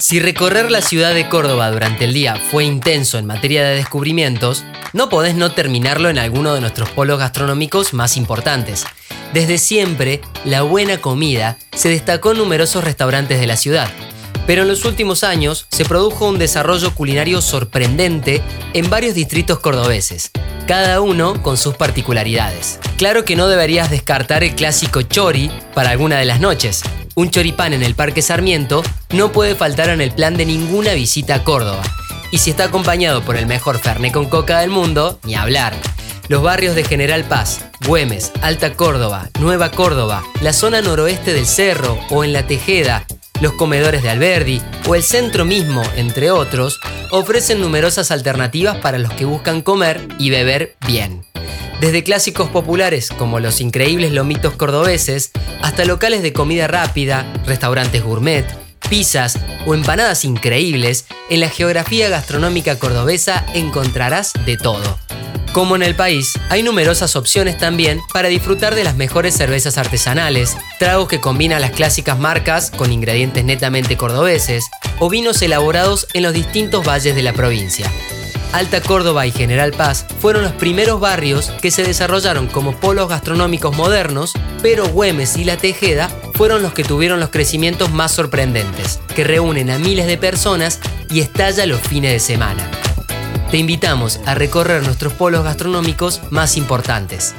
Si recorrer la ciudad de Córdoba durante el día fue intenso en materia de descubrimientos, no podés no terminarlo en alguno de nuestros polos gastronómicos más importantes. Desde siempre, la buena comida se destacó en numerosos restaurantes de la ciudad. Pero en los últimos años se produjo un desarrollo culinario sorprendente en varios distritos cordobeses, cada uno con sus particularidades. Claro que no deberías descartar el clásico chori para alguna de las noches, un choripán en el Parque Sarmiento no puede faltar en el plan de ninguna visita a Córdoba. Y si está acompañado por el mejor Fernet con coca del mundo, ni hablar. Los barrios de General Paz, Güemes, Alta Córdoba, Nueva Córdoba, la zona noroeste del Cerro o en La Tejeda, los comedores de Alberdi o el centro mismo, entre otros, ofrecen numerosas alternativas para los que buscan comer y beber bien. Desde clásicos populares como los increíbles lomitos cordobeses, hasta locales de comida rápida, restaurantes gourmet, pizzas o empanadas increíbles, en la geografía gastronómica cordobesa encontrarás de todo. Como en el país, hay numerosas opciones también para disfrutar de las mejores cervezas artesanales, tragos que combinan las clásicas marcas con ingredientes netamente cordobeses, o vinos elaborados en los distintos valles de la provincia. Alta Córdoba y General Paz fueron los primeros barrios que se desarrollaron como polos gastronómicos modernos, pero Güemes y La Tejeda fueron los que tuvieron los crecimientos más sorprendentes, que reúnen a miles de personas y estalla los fines de semana. Te invitamos a recorrer nuestros polos gastronómicos más importantes.